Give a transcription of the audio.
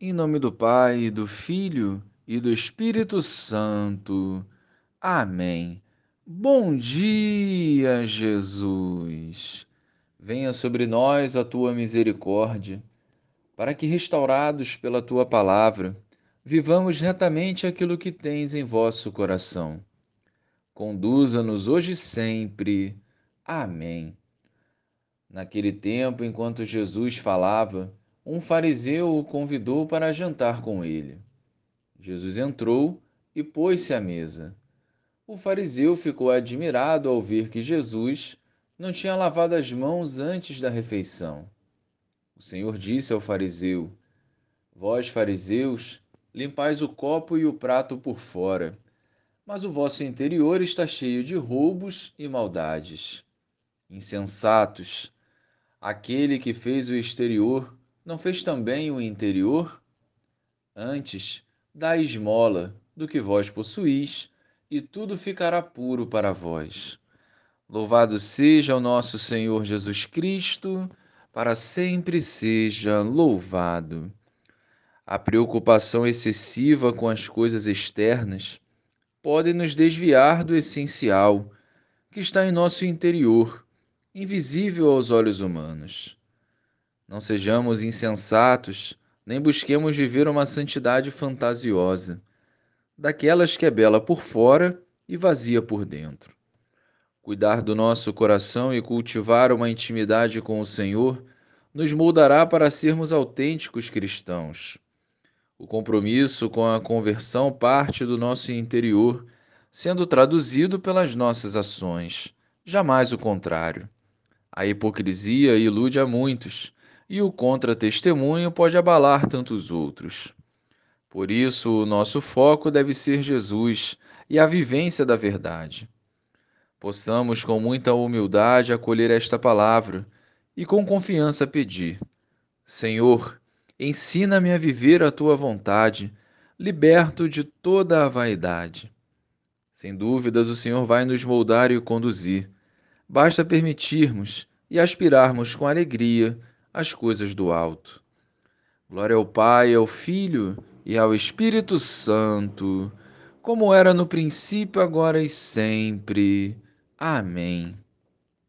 Em nome do Pai, do Filho e do Espírito Santo. Amém. Bom dia, Jesus. Venha sobre nós a tua misericórdia, para que, restaurados pela tua palavra, vivamos retamente aquilo que tens em vosso coração. Conduza-nos hoje e sempre. Amém. Naquele tempo, enquanto Jesus falava, um fariseu o convidou para jantar com ele. Jesus entrou e pôs-se à mesa. O fariseu ficou admirado ao ver que Jesus não tinha lavado as mãos antes da refeição. O Senhor disse ao fariseu: Vós, fariseus, limpais o copo e o prato por fora, mas o vosso interior está cheio de roubos e maldades. Insensatos! Aquele que fez o exterior não fez também o interior? Antes, dá esmola do que vós possuís, e tudo ficará puro para vós. Louvado seja o nosso Senhor Jesus Cristo, para sempre seja louvado. A preocupação excessiva com as coisas externas pode nos desviar do essencial, que está em nosso interior invisível aos olhos humanos. Não sejamos insensatos, nem busquemos viver uma santidade fantasiosa, daquelas que é bela por fora e vazia por dentro. Cuidar do nosso coração e cultivar uma intimidade com o Senhor nos moldará para sermos autênticos cristãos. O compromisso com a conversão parte do nosso interior, sendo traduzido pelas nossas ações, jamais o contrário. A hipocrisia ilude a muitos, e o contra-testemunho pode abalar tantos outros. Por isso, o nosso foco deve ser Jesus e a vivência da verdade. Possamos, com muita humildade, acolher esta palavra e com confiança pedir: Senhor, ensina-me a viver a tua vontade, liberto de toda a vaidade. Sem dúvidas, o Senhor vai nos moldar e conduzir basta permitirmos e aspirarmos com alegria as coisas do alto. Glória ao Pai, ao Filho e ao Espírito Santo, como era no princípio, agora e sempre. Amém.